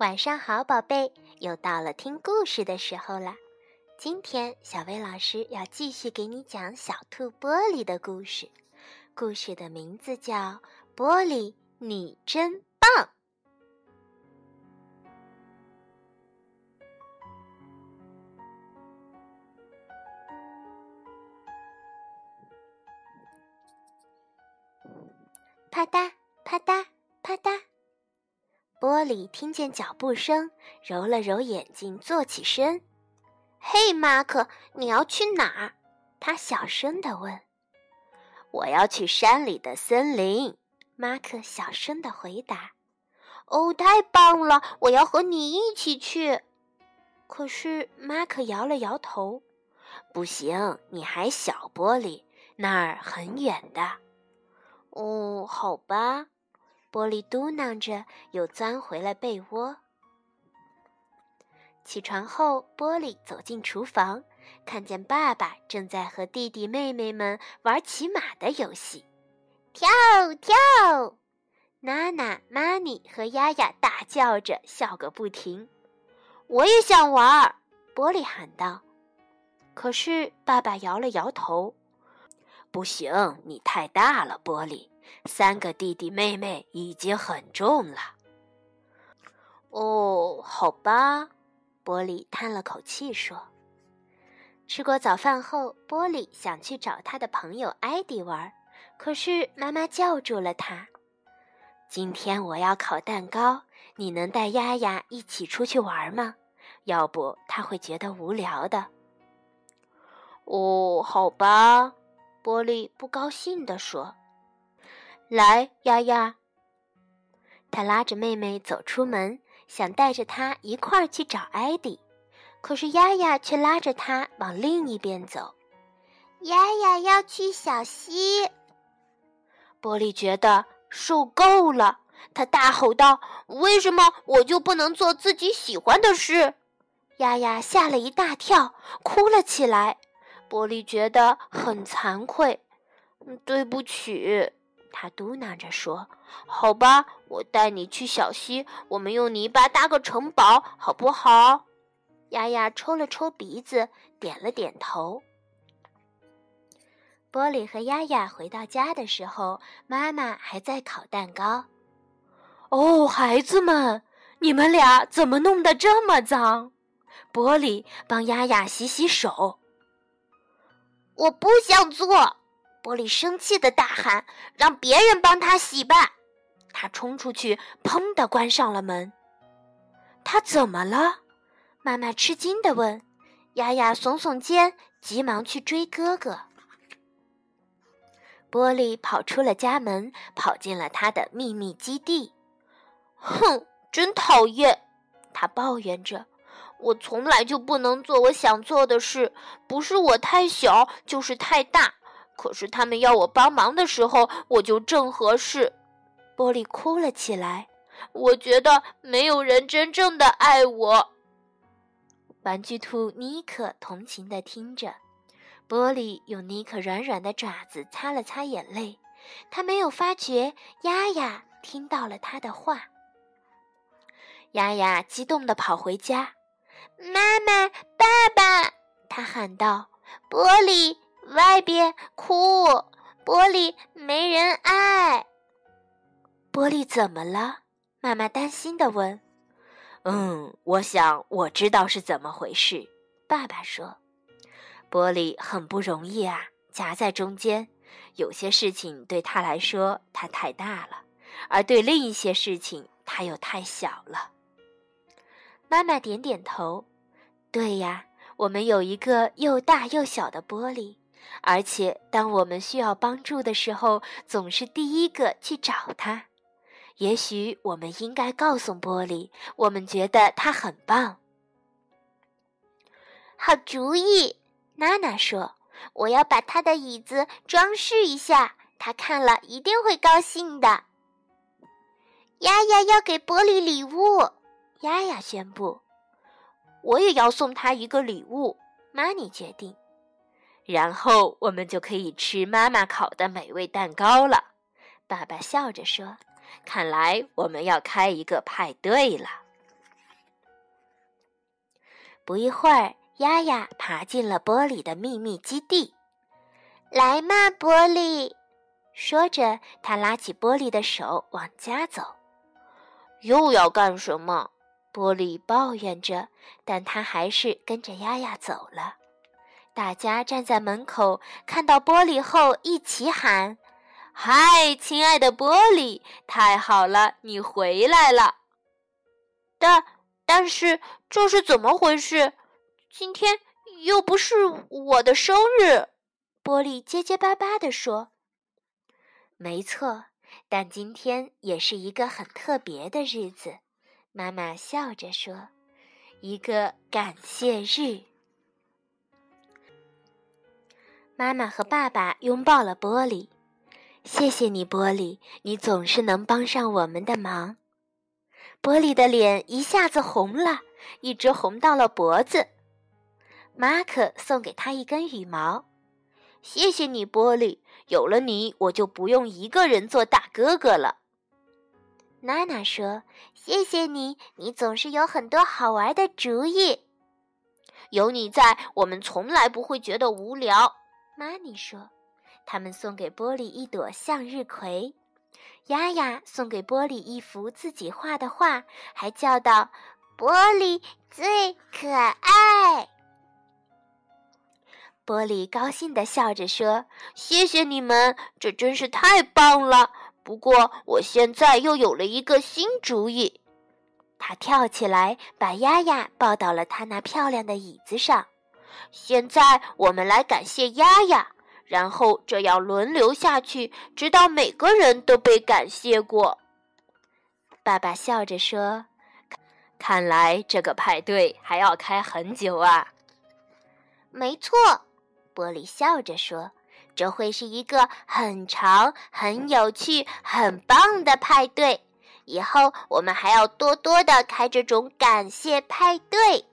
晚上好，宝贝，又到了听故事的时候了。今天小薇老师要继续给你讲小兔玻璃的故事，故事的名字叫《玻璃你真棒》。啪嗒。玻璃听见脚步声，揉了揉眼睛，坐起身。“嘿，马克，你要去哪儿？”他小声地问。“我要去山里的森林。”马克小声地回答。“哦，太棒了！我要和你一起去。”可是马克摇了摇头。“不行，你还小，玻璃，那儿很远的。”“哦，好吧。”玻璃嘟囔着，又钻回了被窝。起床后，玻璃走进厨房，看见爸爸正在和弟弟妹妹们玩骑马的游戏，跳跳！娜娜、玛尼和丫丫大叫着，笑个不停。我也想玩，玻璃喊道。可是爸爸摇了摇头：“不行，你太大了，玻璃。”三个弟弟妹妹已经很重了。哦，好吧，玻璃叹了口气说。吃过早饭后，玻璃想去找他的朋友艾迪玩，可是妈妈叫住了他。今天我要烤蛋糕，你能带丫丫一起出去玩吗？要不他会觉得无聊的。哦，好吧，玻璃不高兴地说。来，丫丫。他拉着妹妹走出门，想带着她一块儿去找艾迪，可是丫丫却拉着他往另一边走。丫丫要去小溪。玻璃觉得受够了，他大吼道：“为什么我就不能做自己喜欢的事？”丫丫吓了一大跳，哭了起来。玻璃觉得很惭愧，对不起。他嘟囔着说：“好吧，我带你去小溪，我们用泥巴搭个城堡，好不好？”丫丫抽了抽鼻子，点了点头。玻璃和丫丫回到家的时候，妈妈还在烤蛋糕。哦，孩子们，你们俩怎么弄得这么脏？玻璃帮丫丫洗洗手。我不想做。玻璃生气的大喊：“让别人帮他洗吧！”他冲出去，砰的关上了门。他怎么了？妈妈吃惊的问。丫丫耸耸肩，急忙去追哥哥。玻璃跑出了家门，跑进了他的秘密基地。哼，真讨厌！他抱怨着：“我从来就不能做我想做的事，不是我太小，就是太大。”可是他们要我帮忙的时候，我就正合适。玻璃哭了起来。我觉得没有人真正的爱我。玩具兔妮可同情的听着。玻璃用妮可软软的爪子擦了擦眼泪。他没有发觉丫丫听到了他的话。丫丫激动的跑回家。妈妈，爸爸！他喊道。玻璃。外边哭，玻璃没人爱。玻璃怎么了？妈妈担心的问。嗯，我想我知道是怎么回事。爸爸说：“玻璃很不容易啊，夹在中间。有些事情对他来说，他太大了；而对另一些事情，他又太小了。”妈妈点点头。对呀，我们有一个又大又小的玻璃。而且，当我们需要帮助的时候，总是第一个去找他。也许我们应该告诉玻璃，我们觉得他很棒。好主意，娜娜说：“我要把他的椅子装饰一下，他看了一定会高兴的。”丫丫要给玻璃礼物，丫丫宣布：“我也要送他一个礼物。”玛尼决定。然后我们就可以吃妈妈烤的美味蛋糕了，爸爸笑着说：“看来我们要开一个派对了。”不一会儿，丫丫爬进了玻璃的秘密基地。来嘛，玻璃！说着，他拉起玻璃的手往家走。又要干什么？玻璃抱怨着，但他还是跟着丫丫走了。大家站在门口，看到玻璃后一起喊：“嗨，亲爱的玻璃，太好了，你回来了！”但但是这是怎么回事？今天又不是我的生日。玻璃结结巴巴地说：“没错，但今天也是一个很特别的日子。”妈妈笑着说：“一个感谢日。”妈妈和爸爸拥抱了玻璃，谢谢你，玻璃，你总是能帮上我们的忙。玻璃的脸一下子红了，一直红到了脖子。马可送给他一根羽毛。谢谢你，玻璃。有了你，我就不用一个人做大哥哥了。娜娜说：“谢谢你，你总是有很多好玩的主意。有你在，我们从来不会觉得无聊。”玛尼说：“他们送给玻璃一朵向日葵，丫丫送给玻璃一幅自己画的画，还叫道：‘玻璃最可爱。’”玻璃高兴地笑着说：“谢谢你们，这真是太棒了。不过我现在又有了一个新主意。”他跳起来，把丫丫抱到了他那漂亮的椅子上。现在我们来感谢丫丫，然后这样轮流下去，直到每个人都被感谢过。爸爸笑着说：“看来这个派对还要开很久啊。”没错。玻璃笑着说：“这会是一个很长、很有趣、很棒的派对。以后我们还要多多的开这种感谢派对。”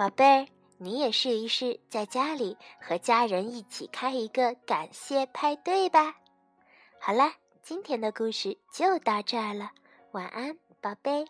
宝贝儿。你也试一试，在家里和家人一起开一个感谢派对吧。好啦，今天的故事就到这儿了，晚安，宝贝。